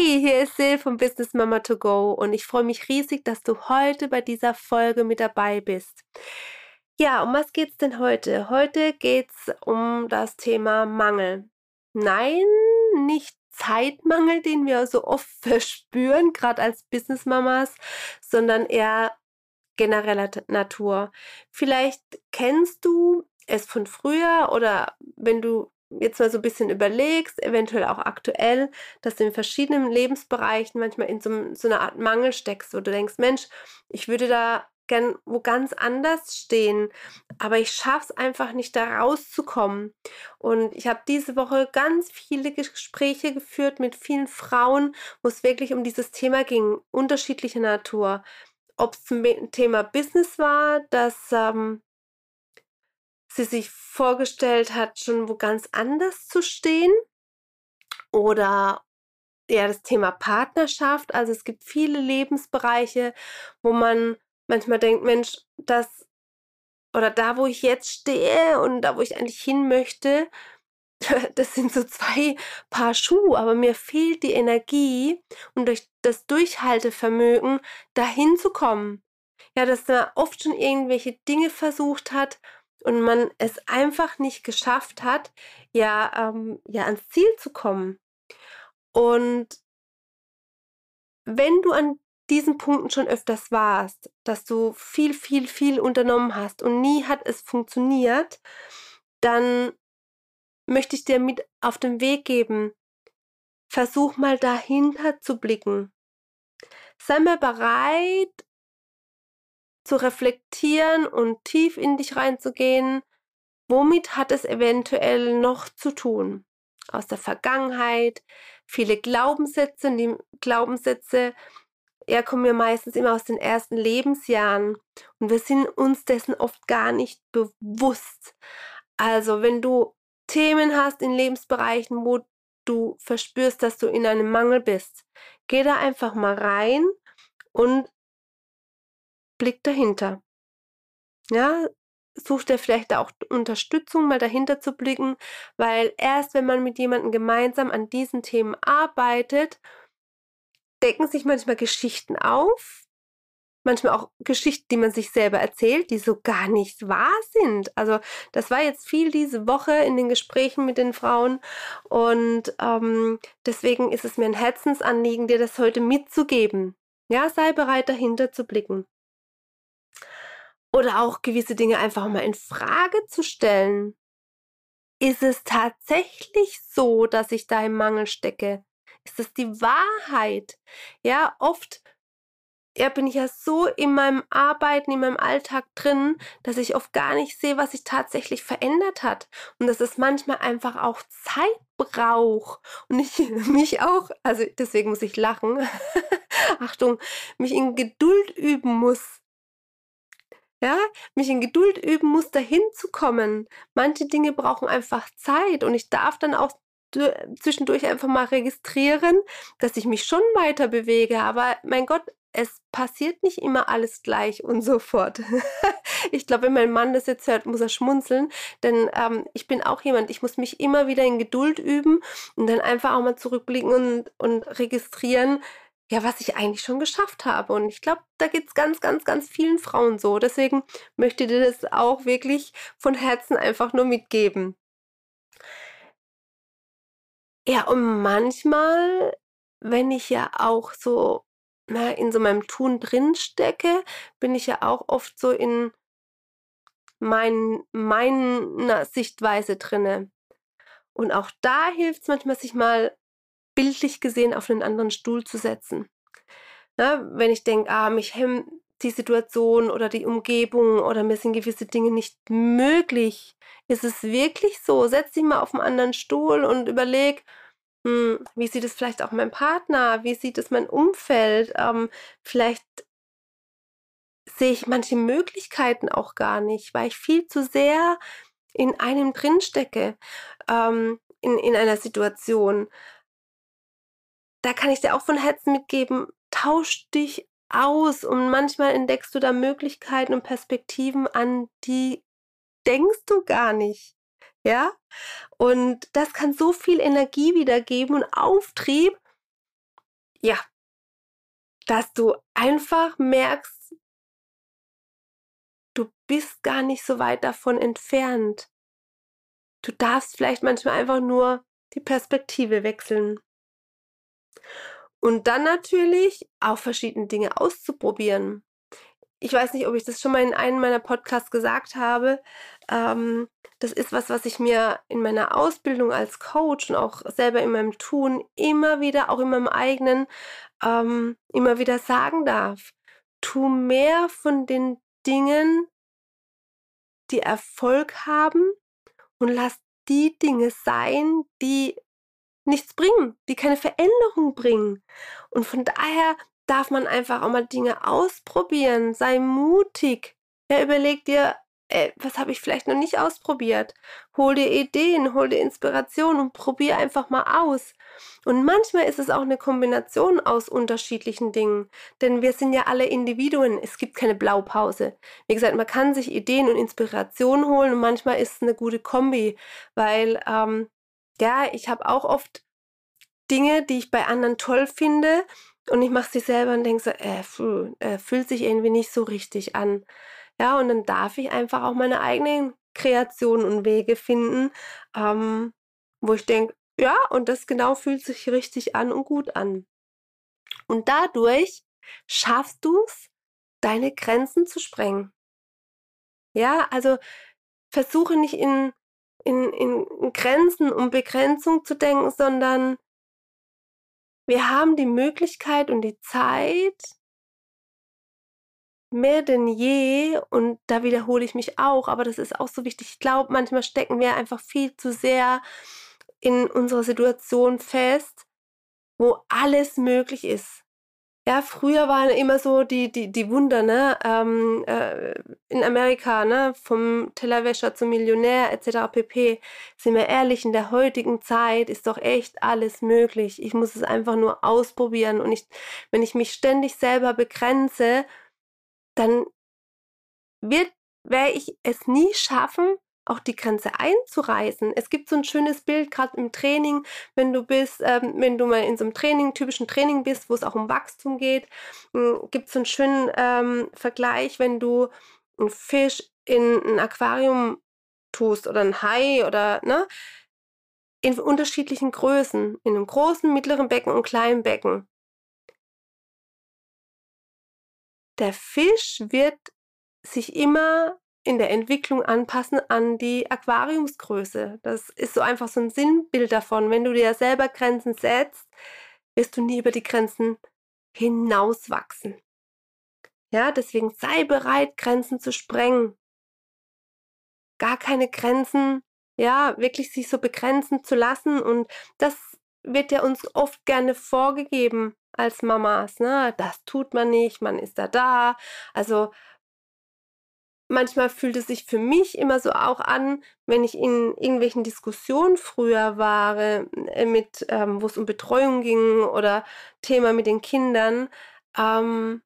Hey, hier ist Sil von Business Mama to Go und ich freue mich riesig, dass du heute bei dieser Folge mit dabei bist. Ja, um was geht's denn heute? Heute geht's um das Thema Mangel. Nein, nicht Zeitmangel, den wir so oft verspüren, gerade als Business Mamas, sondern eher genereller Natur. Vielleicht kennst du es von früher oder wenn du jetzt mal so ein bisschen überlegst, eventuell auch aktuell, dass du in verschiedenen Lebensbereichen manchmal in so, so einer Art Mangel steckst, wo du denkst, Mensch, ich würde da gern wo ganz anders stehen, aber ich schaffe es einfach nicht, da rauszukommen. Und ich habe diese Woche ganz viele Gespräche geführt mit vielen Frauen, wo es wirklich um dieses Thema ging, unterschiedlicher Natur. Ob es zum Thema Business war, dass ähm, sie sich vorgestellt hat, schon wo ganz anders zu stehen. Oder ja, das Thema Partnerschaft. Also es gibt viele Lebensbereiche, wo man manchmal denkt, Mensch, das oder da, wo ich jetzt stehe und da, wo ich eigentlich hin möchte, das sind so zwei Paar Schuhe, aber mir fehlt die Energie und durch das Durchhaltevermögen dahin zu kommen. Ja, dass man oft schon irgendwelche Dinge versucht hat und man es einfach nicht geschafft hat, ja, ähm, ja ans Ziel zu kommen. Und wenn du an diesen Punkten schon öfters warst, dass du viel, viel, viel unternommen hast und nie hat es funktioniert, dann möchte ich dir mit auf den Weg geben, versuch mal dahinter zu blicken. Sei mal bereit, zu reflektieren und tief in dich reinzugehen, womit hat es eventuell noch zu tun? Aus der Vergangenheit, viele Glaubenssätze, die Glaubenssätze ja, kommen wir meistens immer aus den ersten Lebensjahren und wir sind uns dessen oft gar nicht bewusst. Also, wenn du Themen hast in Lebensbereichen, wo du verspürst, dass du in einem Mangel bist, geh da einfach mal rein und blick dahinter. Ja, such dir vielleicht auch Unterstützung, mal dahinter zu blicken, weil erst wenn man mit jemandem gemeinsam an diesen Themen arbeitet, decken sich manchmal Geschichten auf, manchmal auch Geschichten, die man sich selber erzählt, die so gar nicht wahr sind. Also das war jetzt viel diese Woche in den Gesprächen mit den Frauen und ähm, deswegen ist es mir ein Herzensanliegen, dir das heute mitzugeben. Ja, sei bereit, dahinter zu blicken. Oder auch gewisse Dinge einfach mal in Frage zu stellen. Ist es tatsächlich so, dass ich da im Mangel stecke? Ist das die Wahrheit? Ja, oft ja, bin ich ja so in meinem Arbeiten, in meinem Alltag drin, dass ich oft gar nicht sehe, was sich tatsächlich verändert hat. Und dass es manchmal einfach auch Zeit braucht. Und ich mich auch, also deswegen muss ich lachen, Achtung, mich in Geduld üben muss. Ja, mich in Geduld üben muss, dahin zu kommen. Manche Dinge brauchen einfach Zeit und ich darf dann auch zwischendurch einfach mal registrieren, dass ich mich schon weiter bewege. Aber mein Gott, es passiert nicht immer alles gleich und sofort. ich glaube, wenn mein Mann das jetzt hört, muss er schmunzeln, denn ähm, ich bin auch jemand, ich muss mich immer wieder in Geduld üben und dann einfach auch mal zurückblicken und, und registrieren, ja, was ich eigentlich schon geschafft habe. Und ich glaube, da geht es ganz, ganz, ganz vielen Frauen so. Deswegen möchte ich dir das auch wirklich von Herzen einfach nur mitgeben. Ja, und manchmal, wenn ich ja auch so na, in so meinem Tun drin stecke, bin ich ja auch oft so in mein, meiner Sichtweise drinne. Und auch da hilft es manchmal, sich mal bildlich gesehen auf einen anderen Stuhl zu setzen. Na, wenn ich denke, ah, mich hemmt die Situation oder die Umgebung oder mir sind gewisse Dinge nicht möglich. Ist es wirklich so? Setz dich mal auf einen anderen Stuhl und überleg, hm, wie sieht es vielleicht auch mein Partner? Wie sieht es mein Umfeld? Ähm, vielleicht sehe ich manche Möglichkeiten auch gar nicht, weil ich viel zu sehr in einem drinstecke, ähm, in, in einer Situation. Da kann ich dir auch von Herzen mitgeben, tausch dich aus und manchmal entdeckst du da Möglichkeiten und Perspektiven an, die denkst du gar nicht. Ja? Und das kann so viel Energie wiedergeben und Auftrieb. Ja. Dass du einfach merkst, du bist gar nicht so weit davon entfernt. Du darfst vielleicht manchmal einfach nur die Perspektive wechseln. Und dann natürlich auch verschiedene Dinge auszuprobieren. Ich weiß nicht, ob ich das schon mal in einem meiner Podcasts gesagt habe. Ähm, das ist was, was ich mir in meiner Ausbildung als Coach und auch selber in meinem Tun immer wieder, auch in meinem eigenen, ähm, immer wieder sagen darf. Tu mehr von den Dingen, die Erfolg haben und lass die Dinge sein, die nichts bringen, die keine Veränderung bringen. Und von daher darf man einfach auch mal Dinge ausprobieren. Sei mutig. Ja, überleg dir, ey, was habe ich vielleicht noch nicht ausprobiert? Hol dir Ideen, hol dir Inspiration und probier einfach mal aus. Und manchmal ist es auch eine Kombination aus unterschiedlichen Dingen, denn wir sind ja alle Individuen. Es gibt keine Blaupause. Wie gesagt, man kann sich Ideen und Inspiration holen und manchmal ist es eine gute Kombi, weil ähm, ja, ich habe auch oft Dinge, die ich bei anderen toll finde und ich mache sie selber und denke so, äh, pf, äh, fühlt sich irgendwie nicht so richtig an. Ja, und dann darf ich einfach auch meine eigenen Kreationen und Wege finden, ähm, wo ich denke, ja, und das genau fühlt sich richtig an und gut an. Und dadurch schaffst du es, deine Grenzen zu sprengen. Ja, also versuche nicht in, in, in Grenzen und Begrenzung zu denken, sondern wir haben die Möglichkeit und die Zeit, mehr denn je, und da wiederhole ich mich auch, aber das ist auch so wichtig. Ich glaube, manchmal stecken wir einfach viel zu sehr in unserer Situation fest, wo alles möglich ist. Ja, früher waren immer so die, die, die Wunder, ne? Ähm, äh, in Amerika, ne? Vom Tellerwäscher zum Millionär etc. pp. Sind wir ehrlich, in der heutigen Zeit ist doch echt alles möglich. Ich muss es einfach nur ausprobieren. Und ich, wenn ich mich ständig selber begrenze, dann werde ich es nie schaffen, auch die Grenze einzureißen. Es gibt so ein schönes Bild, gerade im Training, wenn du bist, ähm, wenn du mal in so einem Training, typischen Training bist, wo es auch um Wachstum geht, hm, gibt es so einen schönen ähm, Vergleich, wenn du einen Fisch in ein Aquarium tust oder ein Hai oder ne, in unterschiedlichen Größen, in einem großen, mittleren Becken und kleinen Becken. der Fisch wird sich immer in der Entwicklung anpassen an die Aquariumsgröße. Das ist so einfach so ein Sinnbild davon. Wenn du dir selber Grenzen setzt, wirst du nie über die Grenzen hinauswachsen. Ja, deswegen sei bereit, Grenzen zu sprengen. Gar keine Grenzen, ja, wirklich sich so begrenzen zu lassen. Und das wird ja uns oft gerne vorgegeben als Mamas, ne? Das tut man nicht, man ist da da. Also manchmal fühlt es sich für mich immer so auch an, wenn ich in irgendwelchen Diskussionen früher war, äh, mit, ähm, wo es um Betreuung ging oder Thema mit den Kindern, ähm,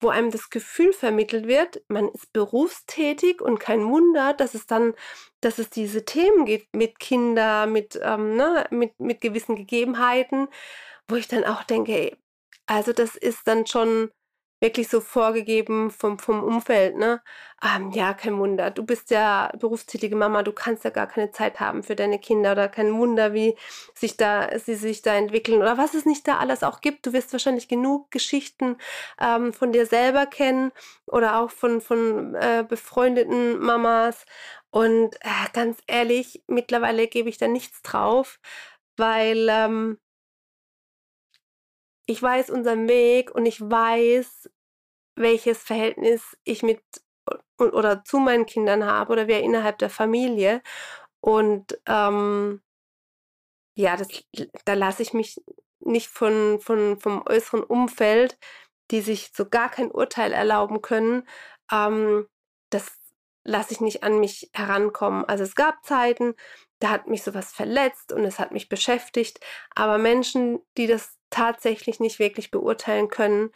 wo einem das Gefühl vermittelt wird, man ist berufstätig und kein Wunder, dass es dann, dass es diese Themen gibt mit Kindern, mit, ähm, ne, mit, mit gewissen Gegebenheiten, wo ich dann auch denke, ey, also das ist dann schon wirklich so vorgegeben vom, vom Umfeld, ne? Ähm, ja, kein Wunder. Du bist ja berufstätige Mama, du kannst ja gar keine Zeit haben für deine Kinder oder kein Wunder, wie sich da, sie sich da entwickeln oder was es nicht da alles auch gibt. Du wirst wahrscheinlich genug Geschichten ähm, von dir selber kennen oder auch von, von äh, befreundeten Mamas. Und äh, ganz ehrlich, mittlerweile gebe ich da nichts drauf, weil ähm, ich weiß unseren Weg und ich weiß, welches Verhältnis ich mit oder zu meinen Kindern habe oder wer innerhalb der Familie. Und ähm, ja, das, da lasse ich mich nicht von, von, vom äußeren Umfeld, die sich so gar kein Urteil erlauben können, ähm, das lasse ich nicht an mich herankommen. Also es gab Zeiten, da hat mich sowas verletzt und es hat mich beschäftigt, aber Menschen, die das tatsächlich nicht wirklich beurteilen können,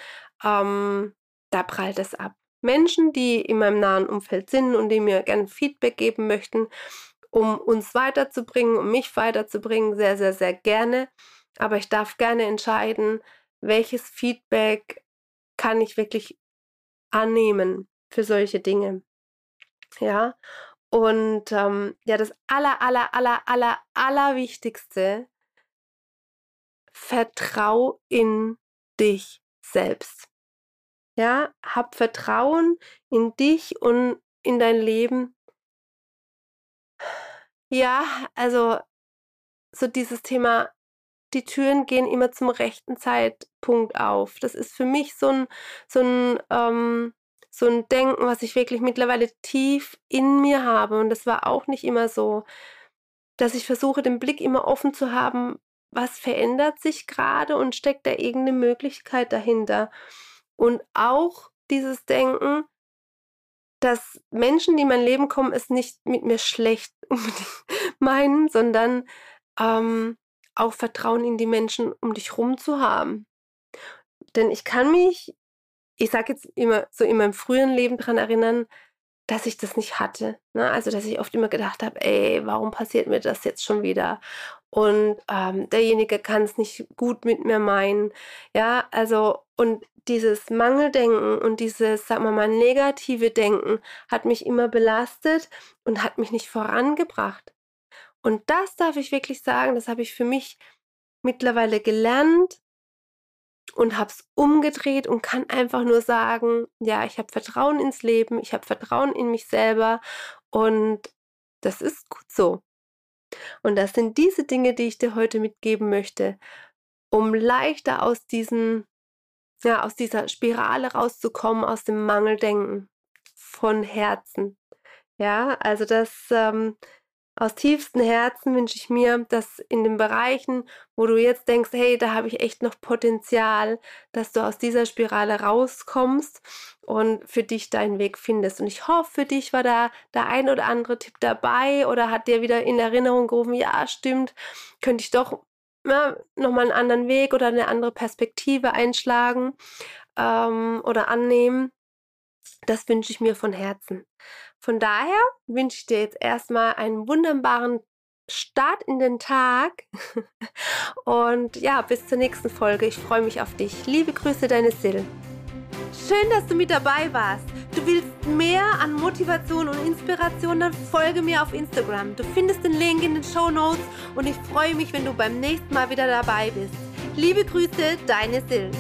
ähm, da prallt es ab. Menschen, die in meinem nahen Umfeld sind und die mir gerne Feedback geben möchten, um uns weiterzubringen, um mich weiterzubringen, sehr, sehr, sehr gerne. Aber ich darf gerne entscheiden, welches Feedback kann ich wirklich annehmen für solche Dinge. Ja, und ähm, ja, das aller, aller, aller, aller, aller Wichtigste, vertrau in dich selbst. Ja, hab Vertrauen in dich und in dein Leben. Ja, also so dieses Thema, die Türen gehen immer zum rechten Zeitpunkt auf. Das ist für mich so ein, so ein, ähm, so ein Denken, was ich wirklich mittlerweile tief in mir habe. Und das war auch nicht immer so, dass ich versuche, den Blick immer offen zu haben, was verändert sich gerade und steckt da irgendeine Möglichkeit dahinter. Und auch dieses Denken, dass Menschen, die in mein Leben kommen, es nicht mit mir schlecht meinen, sondern ähm, auch Vertrauen in die Menschen um dich rum zu haben. Denn ich kann mich, ich sage jetzt immer so in meinem frühen Leben daran erinnern, dass ich das nicht hatte. Ne? Also, dass ich oft immer gedacht habe, ey, warum passiert mir das jetzt schon wieder? Und ähm, derjenige kann es nicht gut mit mir meinen. Ja, also, und dieses Mangeldenken und dieses, sagen wir mal, negative Denken hat mich immer belastet und hat mich nicht vorangebracht. Und das darf ich wirklich sagen, das habe ich für mich mittlerweile gelernt und habe es umgedreht und kann einfach nur sagen, ja, ich habe Vertrauen ins Leben, ich habe Vertrauen in mich selber und das ist gut so. Und das sind diese Dinge, die ich dir heute mitgeben möchte, um leichter aus diesen ja, aus dieser Spirale rauszukommen, aus dem Mangeldenken von Herzen. Ja, also das ähm, aus tiefstem Herzen wünsche ich mir, dass in den Bereichen, wo du jetzt denkst, hey, da habe ich echt noch Potenzial, dass du aus dieser Spirale rauskommst und für dich deinen Weg findest. Und ich hoffe, für dich war da der ein oder andere Tipp dabei oder hat dir wieder in Erinnerung gerufen, ja, stimmt, könnte ich doch ja, nochmal einen anderen Weg oder eine andere Perspektive einschlagen ähm, oder annehmen. Das wünsche ich mir von Herzen. Von daher wünsche ich dir jetzt erstmal einen wunderbaren Start in den Tag. Und ja, bis zur nächsten Folge. Ich freue mich auf dich. Liebe Grüße, deine Sil. Schön, dass du mit dabei warst. Du willst mehr an Motivation und Inspiration, dann folge mir auf Instagram. Du findest den Link in den Show Notes und ich freue mich, wenn du beim nächsten Mal wieder dabei bist. Liebe Grüße, deine Sil.